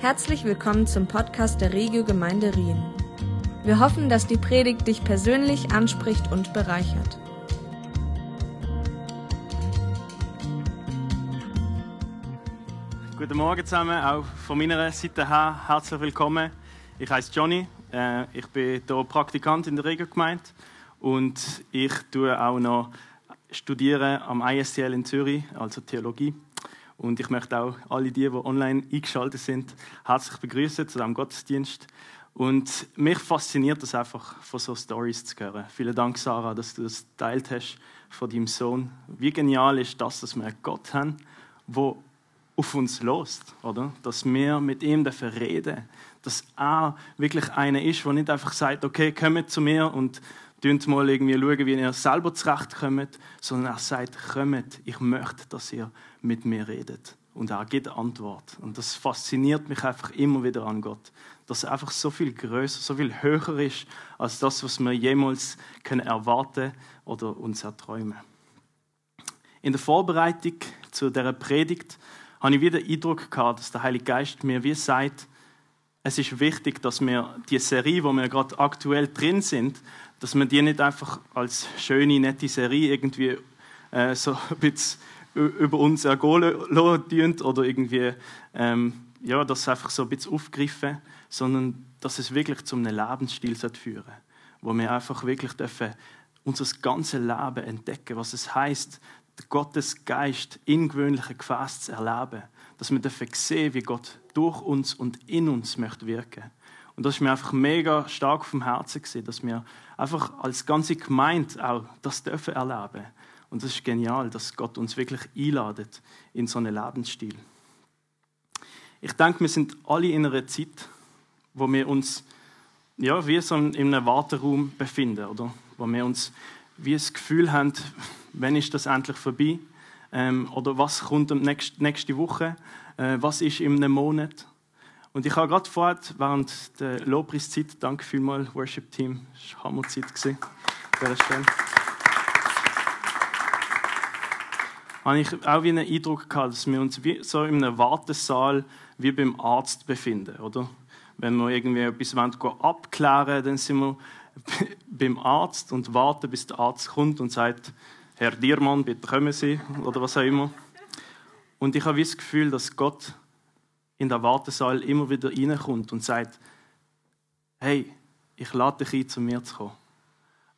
Herzlich willkommen zum Podcast der Regio Gemeinde Rien. Wir hoffen, dass die Predigt dich persönlich anspricht und bereichert. Guten Morgen zusammen, auch von meiner Seite her herzlich willkommen. Ich heiße Johnny, äh, ich bin hier Praktikant in der Regiogemeinde und ich tue auch noch studieren am ISCL in Zürich, also Theologie. Und ich möchte auch alle die, die online eingeschaltet sind, herzlich begrüßen zu diesem Gottesdienst. Und mich fasziniert es einfach, von so Stories zu hören. Vielen Dank, Sarah, dass du das teilt hast von deinem Sohn. Wie genial ist das, dass wir einen Gott haben, der auf uns lost, oder? Dass wir mit ihm dürfen reden, dass er wirklich einer ist, der nicht einfach sagt, okay, kommt zu mir und Tönt mal irgendwie schauen, wie ihr selber zurechtkommt, sondern er sagt, kommt, ich möchte, dass ihr mit mir redet. Und er gibt Antwort. Und das fasziniert mich einfach immer wieder an Gott. Dass er einfach so viel größer, so viel höher ist, als das, was wir jemals können erwarten oder uns erträumen. In der Vorbereitung zu dieser Predigt habe ich wieder den Eindruck gehabt, dass der Heilige Geist mir wie sagt, es ist wichtig, dass wir die Serie, wo wir gerade aktuell drin sind, dass wir die nicht einfach als schöne, nette Serie irgendwie äh, so ein bisschen über uns ergehen oder irgendwie ähm, ja, das einfach so ein bisschen aufgreifen, sondern dass es wirklich zu einem Lebensstil führen wo wir einfach wirklich dürfen unser ganzes Leben entdecken, was es heißt, Gottes Geist in gewöhnlichen Gefäßen zu erleben, dass wir dürfen sehen, wie Gott durch uns und in uns möchte wirken. Und das ist mir einfach mega stark vom Herzen gesehen, dass wir einfach als ganze Gemeinde auch das dürfen erleben. Und das ist genial, dass Gott uns wirklich einladet in so einen Lebensstil. Ich denke, wir sind alle in einer Zeit, wo wir uns ja, wie so in einem Warteraum befinden, oder? Wo wir uns wie das Gefühl haben, wann ist das endlich vorbei? Ähm, oder was kommt nächste, nächste Woche? Äh, was ist in einem Monat? Und ich habe gerade vorher, während der Lobpreiszeit, danke vielmals, Worship Team, es war Hammerzeit. habe ich auch wie einen Eindruck gehabt, dass wir uns wie so in einem Wartesaal wie beim Arzt befinden, oder? Wenn wir irgendwie etwas abklären wollen, dann sind wir beim Arzt und warten, bis der Arzt kommt und sagt, Herr Diermann, bitte kommen Sie, oder was auch immer. Und ich habe das Gefühl, dass Gott in der Wartesaal immer wieder reinkommt und sagt, hey, ich lade dich ein, zu mir zu kommen.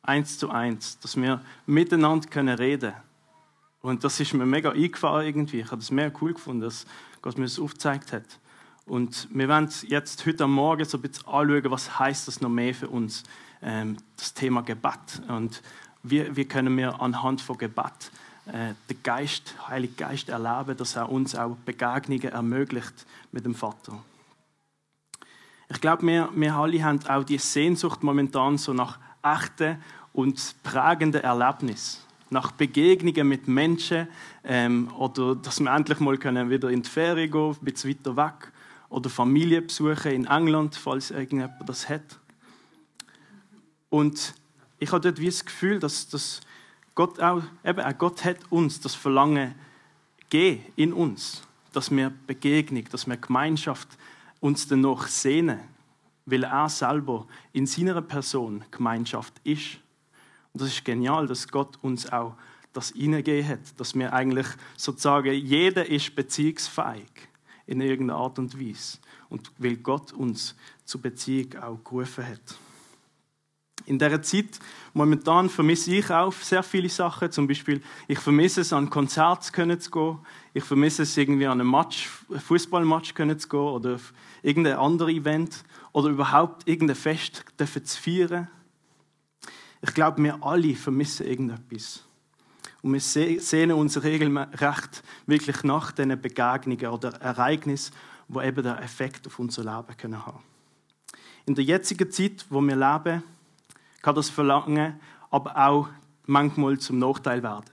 Eins zu eins, dass wir miteinander reden können. Und das ist mir mega eingefahren irgendwie. Ich habe das mega cool gefunden, dass Gott mir das aufgezeigt hat. Und wir werden jetzt heute am Morgen so ein bisschen anschauen, was heißt das noch mehr für uns, ähm, das Thema Gebet. Und wie, wie können wir anhand von Gebet äh, den Geist, Heiligen Geist erleben, dass er uns auch Begegnungen ermöglicht mit dem Vater. Ich glaube, wir, wir alle haben auch die Sehnsucht momentan so nach echten und prägenden Erlebnissen nach Begegnungen mit Menschen ähm, oder dass wir endlich mal können wieder in die Ferien gehen, ein bisschen weiter weg oder Familie besuchen in England, falls irgendjemand das hat. Und ich habe dort wie das Gefühl, dass, dass Gott auch, eben auch Gott hat uns das Verlangen gegeben in uns, dass wir Begegnung, dass wir Gemeinschaft uns danach sehnen, weil er selber in seiner Person Gemeinschaft ist. Und das ist genial, dass Gott uns auch das hineingegeben hat, dass wir eigentlich sozusagen, jeder ist beziehungsfähig in irgendeiner Art und Weise. Und weil Gott uns zur Beziehung auch gerufen hat. In dieser Zeit momentan vermisse ich auch sehr viele Sachen. Zum Beispiel, ich vermisse es, an Konzerte zu gehen. Ich vermisse es, irgendwie an einem Match, Fußballmatch zu gehen oder irgendein anderes Event oder überhaupt irgendein Fest zu feiern. Ich glaube, wir alle vermissen irgendetwas. Und wir sehnen uns regelrecht wirklich nach diesen Begegnungen oder Ereignissen, die eben den Effekt auf unser Leben haben können In der jetzigen Zeit, wo wir leben, kann das Verlangen aber auch manchmal zum Nachteil werden.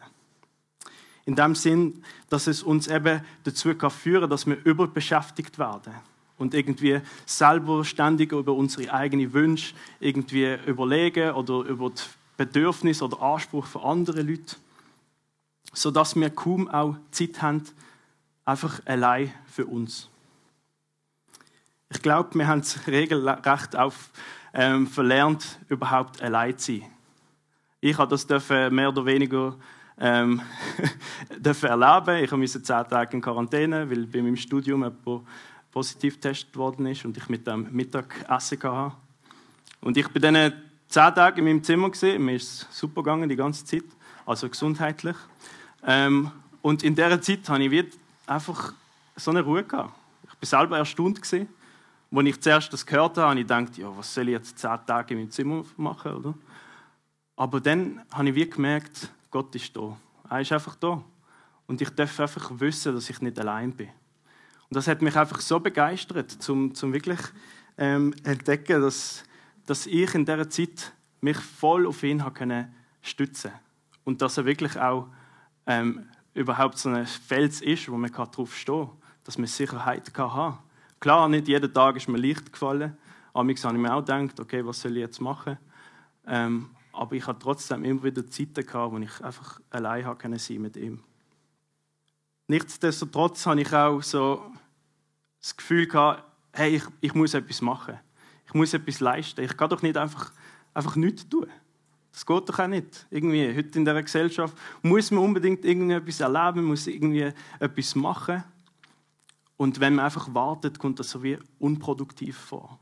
In dem Sinn, dass es uns eben dazu kann führen, dass wir überbeschäftigt werden und irgendwie selber ständig über unsere eigenen Wünsche irgendwie überlegen oder über die Bedürfnisse oder Anspruch von anderen Leuten, sodass wir kaum auch Zeit haben, einfach allein für uns. Ich glaube, wir haben es regelrecht auf, ähm, verlernt, überhaupt allein zu sein. Ich habe das dürfen mehr oder weniger ähm, dürfen erleben. Ich musste zehn Tage in Quarantäne, weil bei meinem Studium jemand positiv getestet worden ist und ich mit dem Mittagessen hatte. Und ich bin dann zehn Tage in meinem Zimmer gesehen. Mir ist es super gegangen die ganze Zeit, also gesundheitlich. Ähm, und in dieser Zeit hatte ich einfach so eine Ruhe gehabt. Ich war selber erstaunt gewesen. Als ich zuerst das gehört habe, habe ich gedacht, ja, was soll ich jetzt zehn Tage in meinem Zimmer machen, oder? Aber dann habe ich wie gemerkt, Gott ist da. Er ist einfach da. Und ich darf einfach wissen, dass ich nicht allein bin. Und das hat mich einfach so begeistert, zum, zum wirklich ähm, entdecken, dass, dass ich in dieser Zeit mich voll auf ihn habe stützen und dass er wirklich auch ähm, überhaupt so ein Fels ist, wo man drauf stehen kann, dass man Sicherheit kann Klar, nicht jeden Tag ist mir leicht gefallen. Amigs habe ich mir auch gedacht, okay, was soll ich jetzt machen? Ähm, aber ich hatte trotzdem immer wieder Zeiten gehabt, wo ich einfach allein sein sein mit ihm. Nichtsdestotrotz habe ich auch so das Gefühl gehabt, hey, ich, ich muss etwas machen. Ich muss etwas leisten. Ich kann doch nicht einfach, einfach nichts tun. Das geht doch auch nicht. Irgendwie, heute in dieser Gesellschaft muss man unbedingt irgendetwas erleben, muss irgendwie etwas machen. Und wenn man einfach wartet, kommt das so wie unproduktiv vor.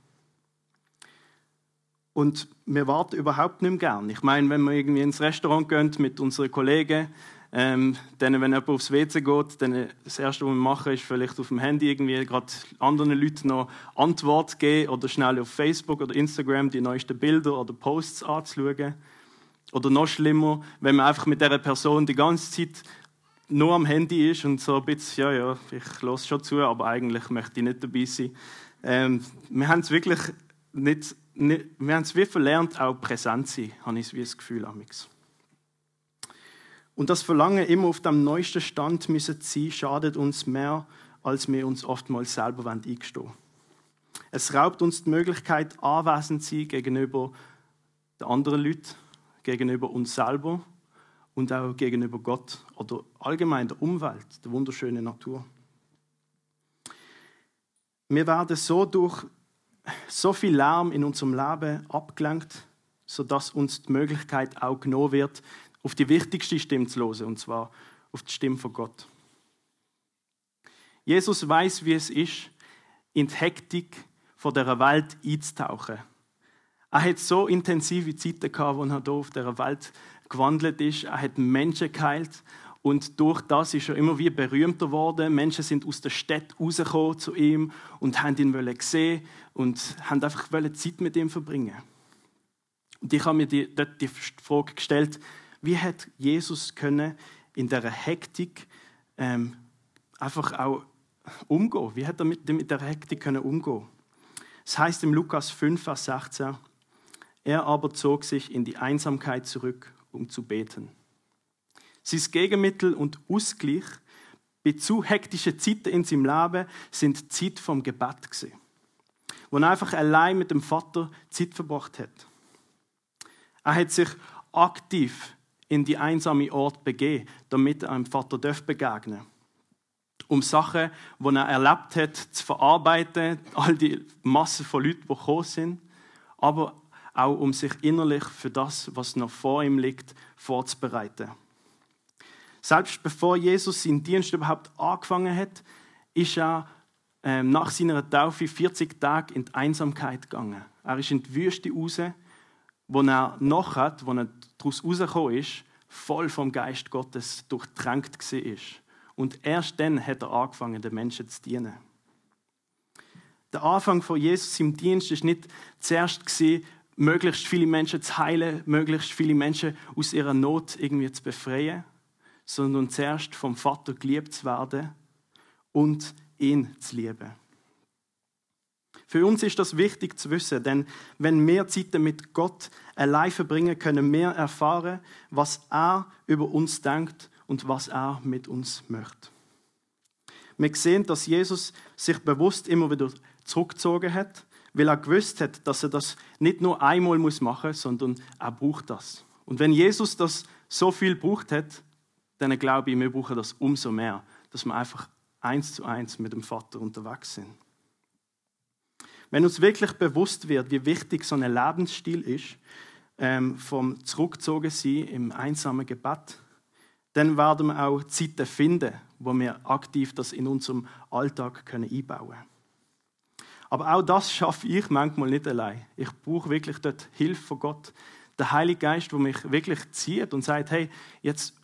Und wir warten überhaupt nicht mehr gern. Ich meine, wenn wir irgendwie ins Restaurant gehen mit unseren Kollegen, ähm, dann, wenn jemand aufs WC geht, dann das Erste, was wir machen, ist vielleicht auf dem Handy irgendwie gerade anderen Leuten noch Antwort geben oder schnell auf Facebook oder Instagram die neuesten Bilder oder Posts anzuschauen. Oder noch schlimmer, wenn man einfach mit dieser Person die ganze Zeit nur am Handy ist und so ein bisschen, ja, ja, ich höre schon zu, aber eigentlich möchte ich nicht dabei sein. Ähm, wir haben es wirklich nicht, nicht, wir haben es wie verlernt, auch präsent zu sein, habe ich wie das Gefühl, amix. Und das Verlangen, immer auf dem neuesten Stand müssen sein, schadet uns mehr, als wir uns oftmals selber eingestehen wollen. Es raubt uns die Möglichkeit, anwesend zu sein gegenüber den anderen Leuten, gegenüber uns selber und auch gegenüber Gott oder allgemein der Umwelt, der wunderschönen Natur. Wir werden so durch so viel Lärm in unserem Leben abgelenkt, sodass uns die Möglichkeit auch genommen wird, auf die wichtigste Stimme zu hören, und zwar auf die Stimme von Gott. Jesus weiß, wie es ist, in die Hektik von der Welt einzutauchen. Er hat so intensive Zeiten gehabt, wo er hier auf der Welt gewandelt ist. Er hat Menschen geheilt und durch das ist er immer wie berühmter geworden. Menschen sind aus der Stadt rausgekommen zu ihm und haben ihn sehen und haben einfach Zeit mit ihm verbringen. Und ich habe mir die, dort die Frage gestellt, wie hat Jesus können in der Hektik ähm, einfach auch umgehen? Wie hat er mit, mit der Hektik können umgehen? Es heißt im Lukas 5, Vers 16, er aber zog sich in die Einsamkeit zurück um zu beten. Sein Gegenmittel und Ausgleich bei zu hektischen Zeiten in seinem Leben sind die Zeit vom Gebet gewesen, wo er einfach allein mit dem Vater Zeit verbracht hat. Er hat sich aktiv in die einsame Ort begeben, damit er einem Vater begegnen darf um Sachen, die er erlebt hat, zu verarbeiten, all die Massen von Leuten, die gekommen sind, aber auch um sich innerlich für das, was noch vor ihm liegt, vorzubereiten. Selbst bevor Jesus seinen Dienst überhaupt angefangen hat, ist er ähm, nach seiner Taufe 40 Tage in die Einsamkeit gegangen. Er ist in die Wüste raus, wo er noch hat, wo er daraus rausgekommen ist, voll vom Geist Gottes durchtränkt war. Und erst dann hat er angefangen, den Menschen zu dienen. Der Anfang von Jesus im Dienst ist nicht zuerst möglichst viele Menschen zu heilen, möglichst viele Menschen aus ihrer Not irgendwie zu befreien, sondern zuerst vom Vater geliebt zu werden und ihn zu lieben. Für uns ist das wichtig zu wissen, denn wenn wir Zeiten mit Gott allein verbringen, können wir erfahren, was er über uns denkt und was er mit uns möchte. Wir sehen, dass Jesus sich bewusst immer wieder zurückgezogen hat weil er gewusst hat, dass er das nicht nur einmal machen muss, sondern er braucht das. Und wenn Jesus das so viel braucht hat, dann glaube ich, wir brauchen das umso mehr, dass wir einfach eins zu eins mit dem Vater unterwegs sind. Wenn uns wirklich bewusst wird, wie wichtig so ein Lebensstil ist, ähm, vom Zurückgezogensein im einsamen Gebet, dann werden wir auch Zeiten finden, wo wir aktiv das in unserem Alltag können einbauen können. Aber auch das schaffe ich manchmal nicht allein. Ich brauche wirklich dort Hilfe von Gott. Der Heilige Geist, der mich wirklich zieht und sagt, hey, jetzt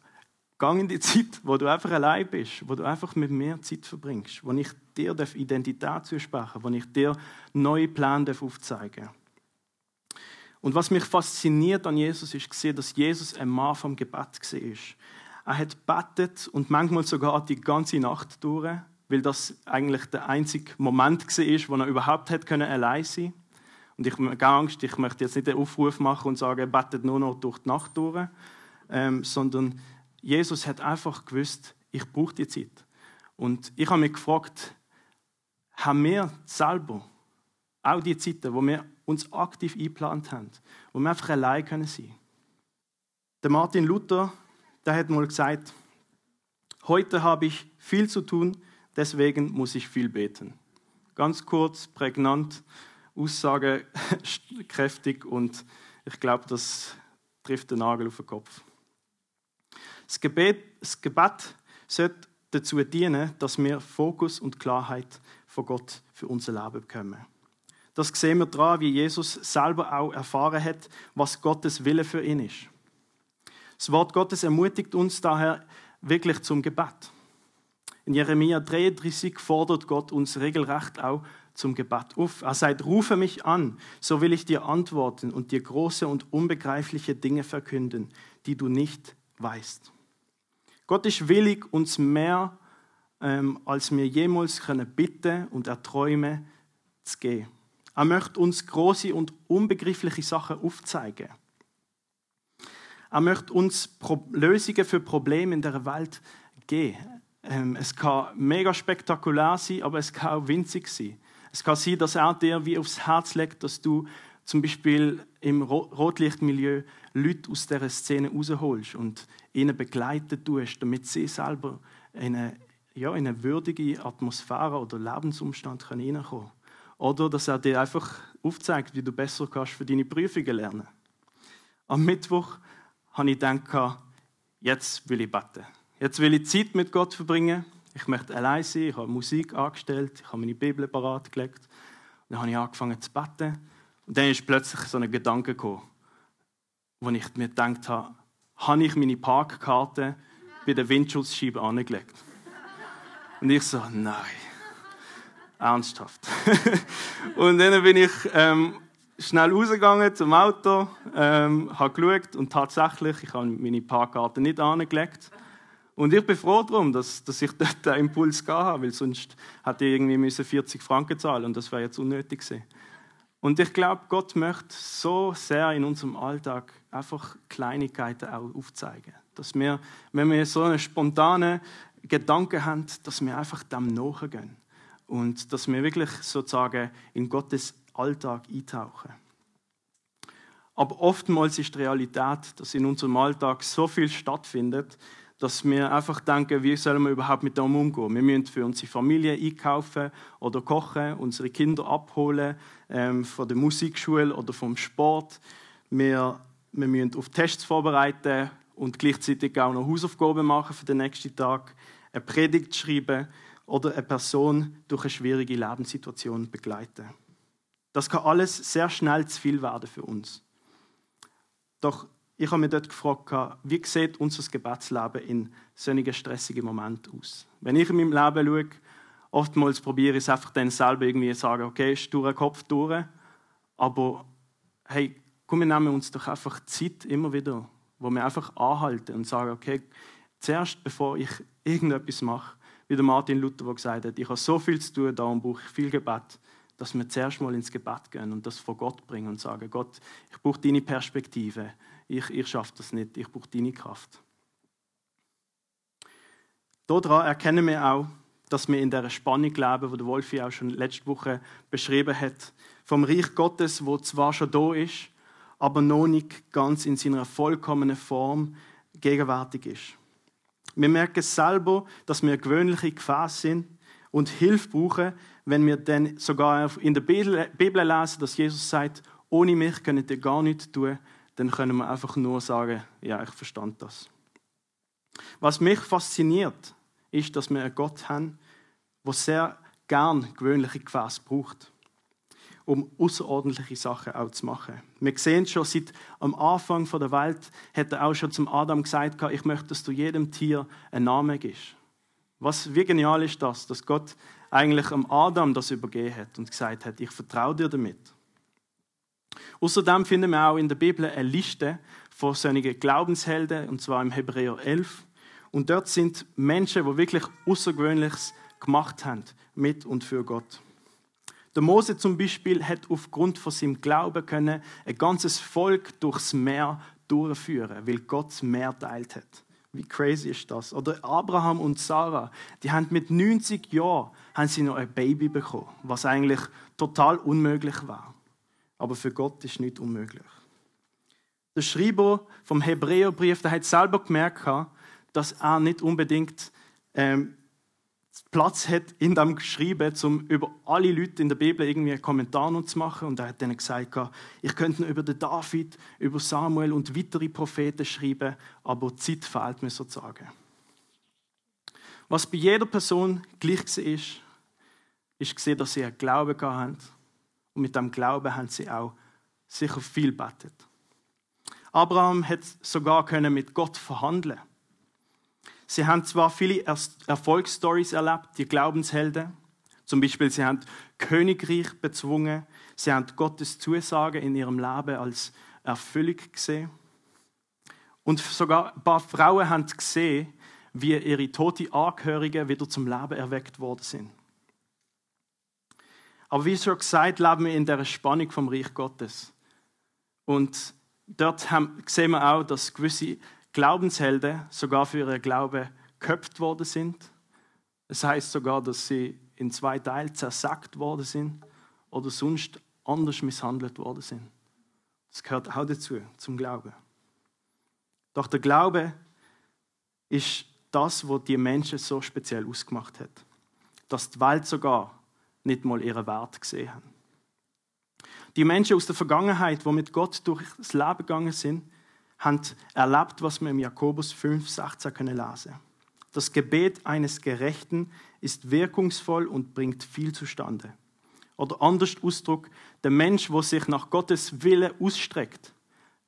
gang in die Zeit, wo du einfach allein bist, wo du einfach mit mir Zeit verbringst, wo ich dir Identität zusprechen wo ich dir neue Pläne aufzeigen darf. Und was mich fasziniert an Jesus ist dass Jesus ein Mann vom Gebet war. Er hat betet und manchmal sogar die ganze Nacht durch, weil das eigentlich der einzige Moment war, wo er überhaupt hat können allein sein. Und ich habe Angst, ich möchte jetzt nicht einen Aufruf machen und sagen, betet nur noch durch die Nacht durch, ähm, sondern Jesus hat einfach gewusst, ich brauche die Zeit. Und ich habe mich gefragt, haben wir selber auch die Zeiten, wo wir uns aktiv eingeplant haben, wo wir einfach allein sein können Der Martin Luther, der hat mal gesagt, heute habe ich viel zu tun, deswegen muss ich viel beten. Ganz kurz, prägnant, aussagekräftig und ich glaube, das trifft den Nagel auf den Kopf. Das Gebet, das Gebet sollte dazu dienen, dass wir Fokus und Klarheit von Gott für unser Leben bekommen. Das sehen wir daran, wie Jesus selber auch erfahren hat, was Gottes Wille für ihn ist. Das Wort Gottes ermutigt uns daher wirklich zum Gebet. In Jeremia 33 fordert Gott uns regelrecht auch zum Gebet auf. Er sagt, rufe mich an, so will ich dir antworten und dir große und unbegreifliche Dinge verkünden, die du nicht weißt. Gott ist willig, uns mehr ähm, als wir jemals können bitten und erträumen zu geben. Er möchte uns große und unbegriffliche Sachen aufzeigen. Er möchte uns Lösungen für Probleme in der Welt geben. Ähm, es kann mega spektakulär sein, aber es kann auch winzig sein. Es kann sein, dass er dir wie aufs Herz legt, dass du zum Beispiel im Rotlichtmilieu Leute aus dieser Szene rausholst und ihnen begleiten tust, damit sie selber in eine, ja, in eine würdige Atmosphäre oder Lebensumstand hineinkommen können. Oder dass er dir einfach aufzeigt, wie du besser kannst für deine Prüfungen lernen. Am Mittwoch habe ich gedacht, jetzt will ich beten. Jetzt will ich Zeit mit Gott verbringen. Ich möchte allein sein. Ich habe Musik angestellt. Ich habe meine Bibel parat gelegt. Dann habe ich angefangen zu beten. Und dann ist plötzlich so ein Gedanke gekommen, wo ich mir gedacht habe, habe ich meine Parkkarte bei der Windschutzscheibe angelegt? Und ich so, nein. Ernsthaft. und dann bin ich ähm, schnell rausgegangen zum Auto, ähm, habe geschaut und tatsächlich, ich habe meine Parkkarte nicht angelegt. Und ich bin froh darum, dass, dass ich dort den Impuls gehabt habe, weil sonst hätte ich irgendwie 40 Franken zahlen und das wäre jetzt unnötig gewesen. Und ich glaube, Gott möchte so sehr in unserem Alltag einfach Kleinigkeiten auch aufzeigen. Dass wir, wenn wir so einen spontanen Gedanken haben, dass wir einfach dem nachgehen und dass wir wirklich sozusagen in Gottes Alltag eintauchen. Aber oftmals ist die Realität, dass in unserem Alltag so viel stattfindet, dass wir einfach denken, wie sollen wir überhaupt mit dem umgehen? Wir müssen für unsere Familie einkaufen oder kochen, unsere Kinder abholen ähm, von der Musikschule oder vom Sport. Wir, wir müssen auf Tests vorbereiten und gleichzeitig auch noch Hausaufgaben machen für den nächsten Tag, eine Predigt schreiben oder eine Person durch eine schwierige Lebenssituation begleiten. Das kann alles sehr schnell zu viel werden für uns. Doch ich habe mich dort gefragt, wie sieht unser Gebetsleben in solchen stressigen Momenten aus? Wenn ich in meinem Leben schaue, oftmals probiere ich es einfach dann selber irgendwie zu sagen, okay, den Kopf durch, aber hey, komm, wir nehmen uns doch einfach Zeit immer wieder, wo wir einfach anhalten und sagen, okay, zuerst, bevor ich irgendetwas mache, wie der Martin Luther der gesagt hat, ich habe so viel zu tun, darum brauche ich viel Gebet, dass wir zuerst mal ins Gebet gehen und das vor Gott bringen und sagen, Gott, ich brauche deine Perspektive, ich, ich schaffe das nicht, ich brauche deine Kraft. Daran erkennen wir auch, dass wir in der Spannung leben, die der Wolfi auch schon letzte Woche beschrieben hat, vom Reich Gottes, wo zwar schon da ist, aber noch nicht ganz in seiner vollkommenen Form gegenwärtig ist. Wir merken selber, dass wir gewöhnliche Gefäße sind und Hilfe brauchen, wenn wir dann sogar in der Bibel lesen, dass Jesus sagt, ohne mich könnt ihr gar nichts tun, dann können wir einfach nur sagen, ja, ich verstand das. Was mich fasziniert, ist, dass wir einen Gott haben, der sehr gern gewöhnliche Gefäße braucht, um außerordentliche Sachen auch zu machen. Wir sehen schon seit am Anfang der Welt, hat er auch schon zum Adam gesagt, ich möchte, dass du jedem Tier einen Namen gibst. Was, wie genial ist das, dass Gott eigentlich am Adam das übergeben hat und gesagt hat, ich vertraue dir damit. Außerdem finden wir auch in der Bibel eine Liste von solchen Glaubenshelden, und zwar im Hebräer 11. Und dort sind Menschen, die wirklich Außergewöhnliches gemacht haben, mit und für Gott. Der Mose zum Beispiel hat aufgrund von seinem Glauben können ein ganzes Volk durchs Meer durchführen, weil Gott das Meer teilt hat. Wie crazy ist das? Oder Abraham und Sarah, die haben mit 90 Jahren haben sie noch ein Baby bekommen, was eigentlich total unmöglich war. Aber für Gott ist nicht unmöglich. Der Schreiber vom Hebräerbrief, der hat selber gemerkt, dass er nicht unbedingt ähm, Platz hat in dem Geschrieben, um über alle Leute in der Bibel irgendwie einen Kommentar zu machen. Und er hat dann gesagt, ich könnte über den David, über Samuel und weitere Propheten schreiben, aber Zeit fehlt mir sozusagen. Was bei jeder Person gleich war, ist, ist dass sie einen Glauben haben. Und mit dem Glauben haben sie auch sicher viel betet. Abraham hat sogar mit Gott verhandeln Sie haben zwar viele Erfolgsstories erlebt, die Glaubenshelden. Zum Beispiel, sie haben Königreich bezwungen. Sie haben Gottes Zusage in ihrem Leben als Erfüllung gesehen. Und sogar ein paar Frauen haben gesehen, wie ihre toten Angehörigen wieder zum Leben erweckt worden sind. Aber wie schon gesagt, leben wir in der Spannung vom Reich Gottes. Und dort sehen wir auch, dass gewisse Glaubenshelden sogar für ihren Glauben geköpft worden sind. Es heißt sogar, dass sie in zwei Teile zersackt worden sind oder sonst anders misshandelt worden sind. Das gehört auch dazu, zum Glauben. Doch der Glaube ist das, was die Menschen so speziell ausgemacht hat. Dass die Welt sogar nicht mal ihren Wert gesehen hat. Die Menschen aus der Vergangenheit, die mit Gott durch das Leben gegangen sind, haben erlebt, was wir im Jakobus 5, 16 können lesen. Das Gebet eines Gerechten ist wirkungsvoll und bringt viel zustande. Oder anders Ausdruck, der Mensch, wo sich nach Gottes Wille ausstreckt,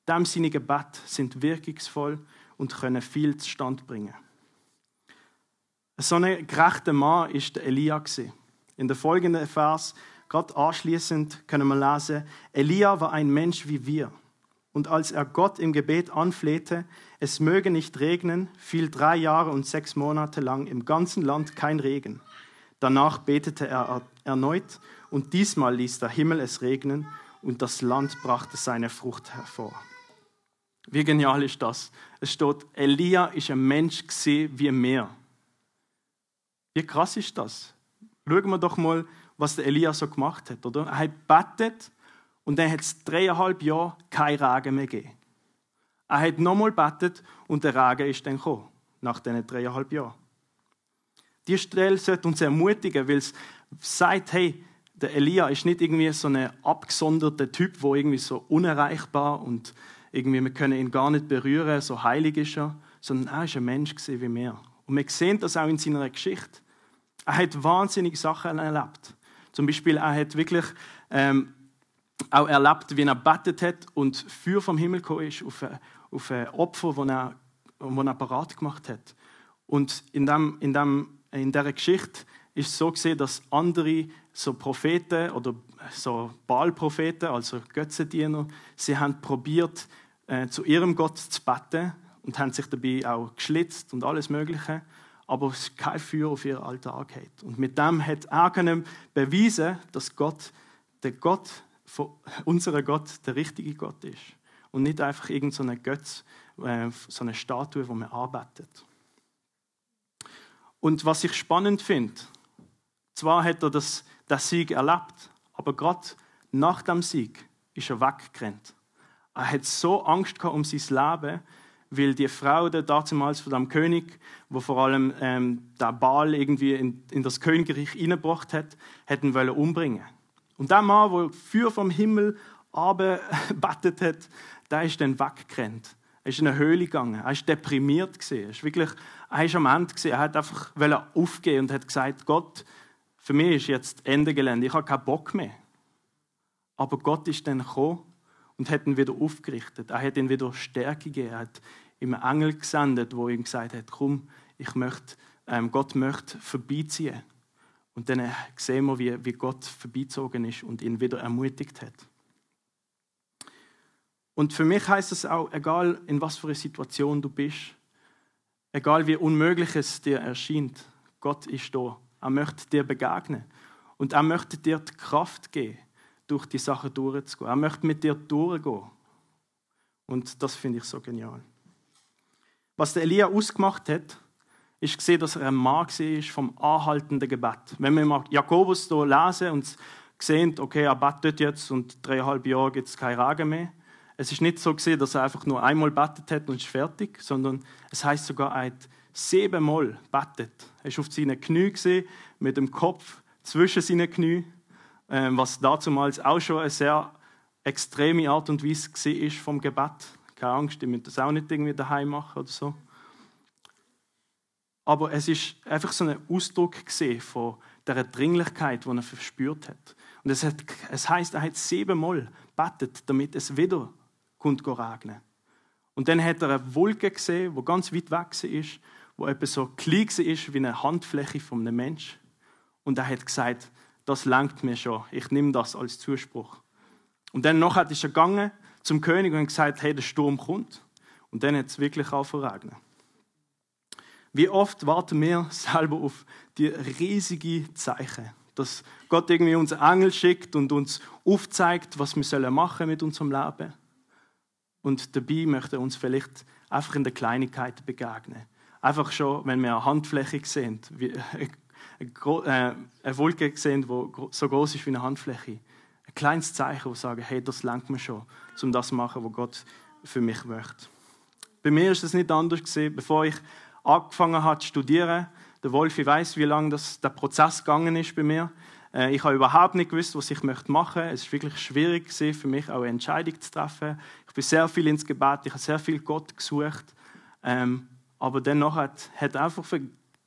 dem seine Gebete sind wirkungsvoll und können viel zustande bringen. So ein gerechter Mann der Elia. In der folgenden Vers, gerade anschließend, können wir lesen: Elia war ein Mensch wie wir und als er Gott im Gebet anflehte, es möge nicht regnen, fiel drei Jahre und sechs Monate lang im ganzen Land kein Regen. Danach betete er erneut und diesmal ließ der Himmel es regnen und das Land brachte seine Frucht hervor. Wie genial ist das? Es steht, Elia ist ein Mensch wie mehr. Wie krass ist das? Schauen wir doch mal, was der Elia so gemacht hat, oder? Er hat betet und dann hat es dreieinhalb Jahre kein Regen mehr gegeben. Er hat nochmal betet und der Regen ist dann gekommen, nach diesen dreieinhalb Jahren. Die Stelle sollte uns ermutigen, weil es sagt, hey, der Elia ist nicht irgendwie so ein abgesonderter Typ, wo irgendwie so unerreichbar und irgendwie wir können ihn gar nicht berühren, so heilig ist er, sondern er ist ein Mensch wie wir. Und wir sehen das auch in seiner Geschichte. Er hat wahnsinnige Sachen erlebt. Zum Beispiel, er hat wirklich ähm, auch erlebt, wie er betet hat und Feuer vom Himmel gekommen ist auf ein, auf ein Opfer, das er, er parat gemacht hat. Und in, dem, in, dem, in dieser Geschichte ist es so gesehen, dass andere so Propheten oder so Baal-Propheten, also Götzendiener, sie haben probiert, äh, zu ihrem Gott zu beten und haben sich dabei auch geschlitzt und alles Mögliche, aber kein Feuer auf ihren Altar hat. Und mit dem hat er können beweisen, dass Gott, der Gott unser Gott der richtige Gott ist. Und nicht einfach irgendein so Götz, äh, so eine Statue, wo man arbeitet. Und was ich spannend finde, zwar hat er das, das Sieg erlebt, aber gerade nach dem Sieg ist er weggerannt. Er hat so Angst um sein Leben, weil die Frau der damals von dem König, wo vor allem ähm, der Baal irgendwie in, in das Königreich hineingebracht hat, hätten wollen umbringen. Und der Mann, der für vom Himmel bettet hat, der ist dann weggerannt. Er ist in eine Höhle gegangen. Er ist deprimiert gesehen. Er ist wirklich, er ist am Ende gesehen. Er hat einfach aufgehen und hat gesagt, Gott, für mich ist jetzt Ende Gelände. Ich habe keinen Bock mehr. Aber Gott ist dann gekommen und hat ihn wieder aufgerichtet. Er hat ihn wieder Stärke gegeben. Er hat ihm einen Engel gesendet, wo ihm gesagt hat, komm, ich möchte, ähm, Gott möchte vorbeiziehen. Und dann sehen wir, wie, wie Gott vorbeizogen ist und ihn wieder ermutigt hat. Und für mich heißt es auch, egal in was für einer Situation du bist, egal wie unmöglich es dir erscheint, Gott ist da. Er möchte dir begegnen. Und er möchte dir die Kraft geben, durch die Sachen durchzugehen. Er möchte mit dir durchgehen. Und das finde ich so genial. Was der Elia ausgemacht hat, ist gesehen, dass er ein Mann war vom anhaltenden Gebet. Wenn wir Jakobus hier lesen und sehen, okay, er betet jetzt und dreieinhalb Jahre gibt es keinen Regen mehr, es ist nicht so gesehen, dass er einfach nur einmal betet hat und ist fertig, sondern es heißt sogar, er hat siebenmal betet. Er ist auf seinen Knie gesehen, mit dem Kopf zwischen seinen Knie, ähm, was damals auch schon eine sehr extreme Art und Weise war vom Gebet. Keine Angst, ich müsst das auch nicht irgendwie daheim machen oder so. Aber es ist einfach so ein Ausdruck von der Dringlichkeit, die er verspürt hat. Und es, hat, es heißt, er hat siebenmal betet, damit es wieder kommt regnen. Und dann hat er eine Wolke gesehen, wo ganz weit weg ist, wo etwa so klein ist wie eine Handfläche von einem Menschen. Und er hat gesagt, das langt mir schon. Ich nehme das als Zuspruch. Und dann ist er gegangen zum König und gesagt, hey, der Sturm kommt. Und dann hat es wirklich regnen. Wie oft warten wir selber auf die riesige Zeichen, dass Gott irgendwie uns Engel schickt und uns aufzeigt, was wir machen mit unserem Leben. Und dabei möchte er uns vielleicht einfach in der Kleinigkeit begegnen. Einfach schon, wenn wir eine Handfläche sehen, wie eine Wolke sehen, die so groß ist wie eine Handfläche. Ein kleines Zeichen, wo sagen, hey, das langt mir schon, um das zu machen, was Gott für mich möchte. Bei mir ist es nicht anders gesehen, bevor ich angefangen habe zu studieren. Der Wolfi weiß, wie lange das, der Prozess gegangen ist bei mir. Äh, ich habe überhaupt nicht gewusst, was ich möchte machen. Es ist wirklich schwierig für mich, auch eine Entscheidung zu treffen. Ich bin sehr viel ins Gebet, ich habe sehr viel Gott gesucht. Ähm, aber dennoch hat, hat einfach für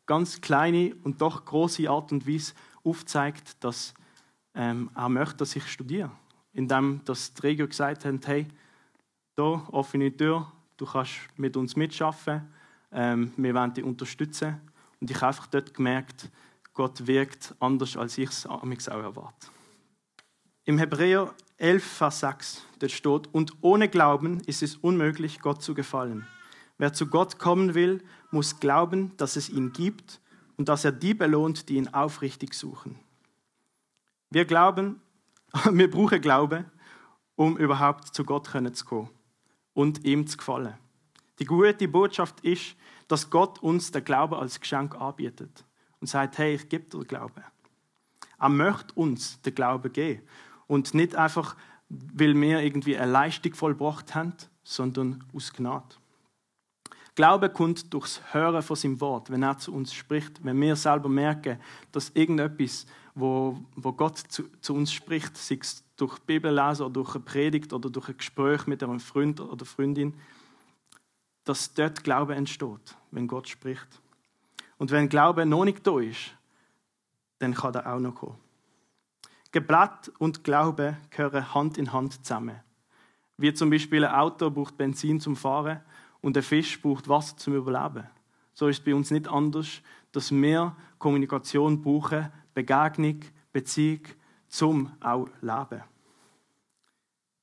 ganz kleine und doch große Art und Weise aufzeigt, dass ähm, er möchte, dass ich studiere. Indem das die Regio gesagt haben, hey, da offene Tür, du kannst mit uns mitschaffen, ähm, wir wollen dich unterstützen. Und ich habe einfach dort gemerkt, Gott wirkt anders, als ich es auch erwarte. Im Hebräer 11, Vers 6, dort steht, und ohne Glauben ist es unmöglich, Gott zu gefallen. Wer zu Gott kommen will, muss glauben, dass es ihn gibt und dass er die belohnt, die ihn aufrichtig suchen. Wir glauben, wir brauchen Glaube, um überhaupt zu Gott zu kommen und ihm zu gefallen. Die gute Botschaft ist, dass Gott uns den Glauben als Geschenk anbietet und sagt, hey, ich gebe dir Glauben. Er möchte uns den Glauben geben und nicht einfach, weil wir irgendwie eine Leistung vollbracht haben, sondern aus Gnade. Glaube kommt durchs Hören von seinem Wort, wenn er zu uns spricht, wenn wir selber merken, dass irgendetwas, wo, wo Gott zu, zu uns spricht, sei es durch Bibellesen oder durch eine Predigt oder durch ein Gespräch mit einem Freund oder Freundin, dass dort Glaube entsteht, wenn Gott spricht. Und wenn Glaube noch nicht da ist, dann kann er auch noch kommen. Gebet und Glaube gehören Hand in Hand zusammen. Wie zum Beispiel ein Auto braucht Benzin zum Fahren und ein Fisch braucht Wasser zum Überleben. So ist es bei uns nicht anders, dass wir Kommunikation brauchen, Begegnung, Beziehung, zum auch Leben.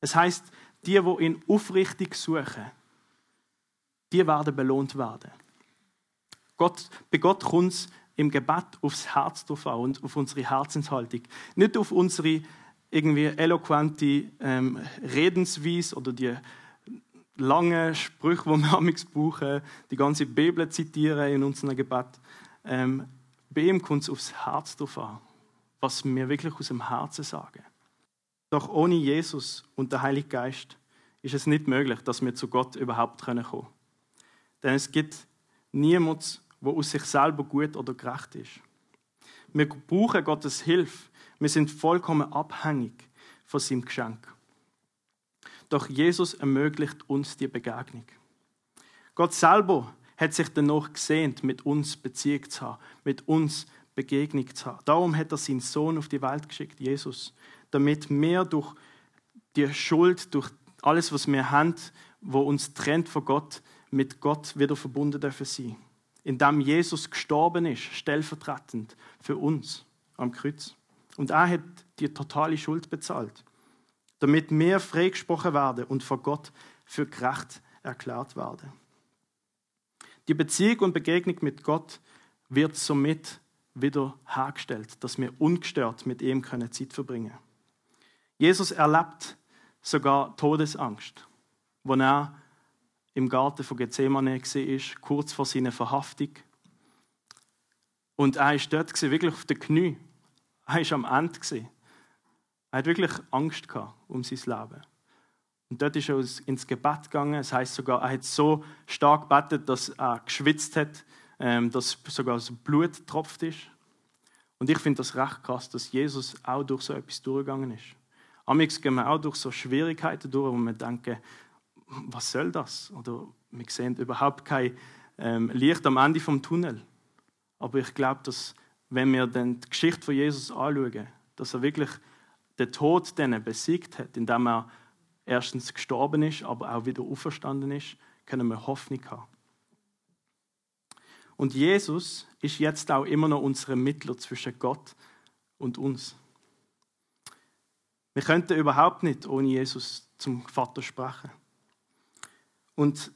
Es heißt, die, die ihn aufrichtig suchen, die werden belohnt werden. Gott, bei Gott kommt es im Gebet aufs Herz drauf an und auf unsere Herzenshaltung. Nicht auf unsere irgendwie eloquente ähm, Redensweise oder die lange Sprüche, die wir amigs brauchen, die ganze Bibel zitieren in unserem Gebet. Ähm, bei ihm kommt es aufs Herz drauf an, was wir wirklich aus dem Herzen sagen. Doch ohne Jesus und den Heiligen Geist ist es nicht möglich, dass wir zu Gott überhaupt kommen können. Denn es gibt niemand, der aus sich selber gut oder gerecht ist. Wir brauchen Gottes Hilfe. Wir sind vollkommen abhängig von seinem Geschenk. Doch Jesus ermöglicht uns die Begegnung. Gott selber hat sich danach gesehnt, mit uns Beziehung zu haben, mit uns Begegnung zu haben. Darum hat er seinen Sohn auf die Welt geschickt, Jesus, damit wir durch die Schuld, durch alles, was wir haben, wo uns trennt von Gott, mit Gott wieder verbunden dürfen sein. Indem Jesus gestorben ist, stellvertretend für uns am Kreuz. Und er hat die totale Schuld bezahlt, damit wir freigesprochen werden und vor Gott für gerecht erklärt werden. Die Beziehung und Begegnung mit Gott wird somit wieder hergestellt, dass wir ungestört mit ihm können Zeit verbringen können. Jesus erlebt sogar Todesangst, wo er im Garten von Gethsemane war, kurz vor seiner Verhaftung. Und er war dort, wirklich auf den Knie. Er war am Ende. Er hat wirklich Angst um sein Leben. Und dort ist er ins Gebet gegangen. Das heißt sogar, er hat so stark gebetet, dass er geschwitzt hat, ähm, dass sogar das Blut tropft ist. Und ich finde das recht krass, dass Jesus auch durch so etwas durchgegangen ist. Amix gehen wir auch durch so Schwierigkeiten durch, wo wir denken, was soll das? Oder wir sehen überhaupt kein ähm, Licht am Ende vom Tunnel. Aber ich glaube, dass wenn wir dann die Geschichte von Jesus anschauen, dass er wirklich den Tod besiegt hat, indem er erstens gestorben ist, aber auch wieder auferstanden ist, können wir Hoffnung haben. Und Jesus ist jetzt auch immer noch unser Mittler zwischen Gott und uns. Wir könnten überhaupt nicht ohne Jesus zum Vater sprechen. Und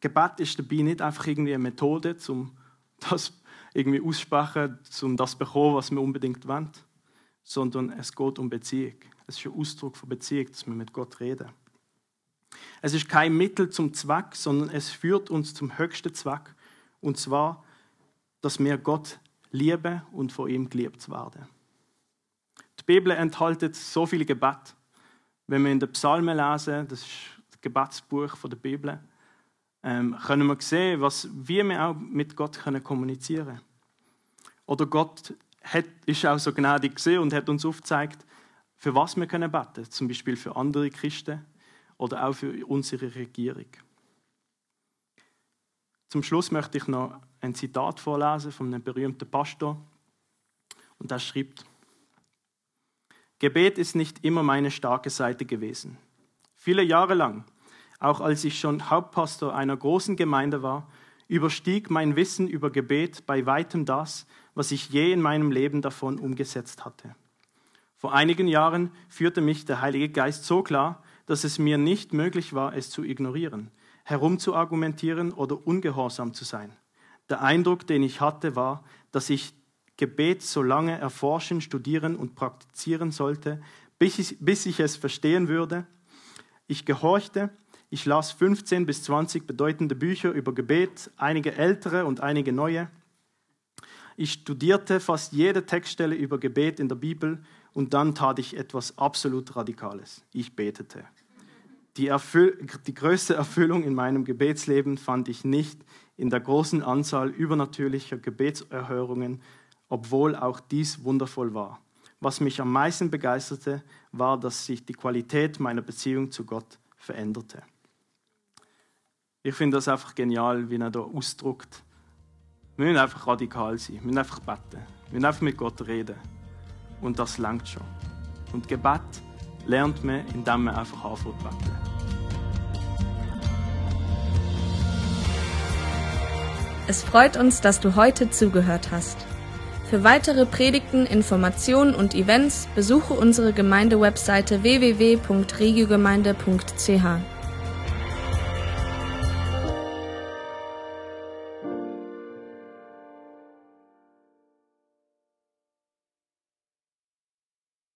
Gebet ist dabei nicht einfach irgendwie eine Methode, um das irgendwie aussprechen, um das zu bekommen, was wir unbedingt wollen, sondern es geht um Beziehung. Es ist ein Ausdruck von Beziehung, dass wir mit Gott reden. Es ist kein Mittel zum Zweck, sondern es führt uns zum höchsten Zweck, und zwar, dass wir Gott lieben und von ihm geliebt werden. Die Bibel enthält so viele Gebete. Wenn wir in den Psalmen lesen, das ist das Gebetsbuch der Bibel, ähm, können wir sehen, was, wie wir auch mit Gott kommunizieren können. Oder Gott hat, ist auch so gnädig und hat uns aufgezeigt, für was wir können beten Zum Beispiel für andere Christen oder auch für unsere Regierung. Zum Schluss möchte ich noch ein Zitat vorlesen von einem berühmten Pastor. Und er schreibt, Gebet ist nicht immer meine starke Seite gewesen. Viele Jahre lang, auch als ich schon Hauptpastor einer großen Gemeinde war, überstieg mein Wissen über Gebet bei weitem das, was ich je in meinem Leben davon umgesetzt hatte. Vor einigen Jahren führte mich der Heilige Geist so klar, dass es mir nicht möglich war, es zu ignorieren, herumzuargumentieren oder ungehorsam zu sein. Der Eindruck, den ich hatte, war, dass ich Gebet so lange erforschen, studieren und praktizieren sollte, bis ich, bis ich es verstehen würde. Ich gehorchte, ich las 15 bis 20 bedeutende Bücher über Gebet, einige ältere und einige neue. Ich studierte fast jede Textstelle über Gebet in der Bibel und dann tat ich etwas absolut Radikales. Ich betete. Die, Erfüll die größte Erfüllung in meinem Gebetsleben fand ich nicht in der großen Anzahl übernatürlicher Gebetserhörungen, obwohl auch dies wundervoll war. Was mich am meisten begeisterte, war, dass sich die Qualität meiner Beziehung zu Gott veränderte. Ich finde das einfach genial, wie er da ausdruckt. Wir müssen einfach radikal sein, wir müssen einfach beten, wir müssen einfach mit Gott reden. Und das langt schon. Und Gebet lernt man, indem man einfach anfängt zu beten. Es freut uns, dass du heute zugehört hast. Für weitere Predigten, Informationen und Events besuche unsere Gemeindewebseite www.regiogemeinde.ch.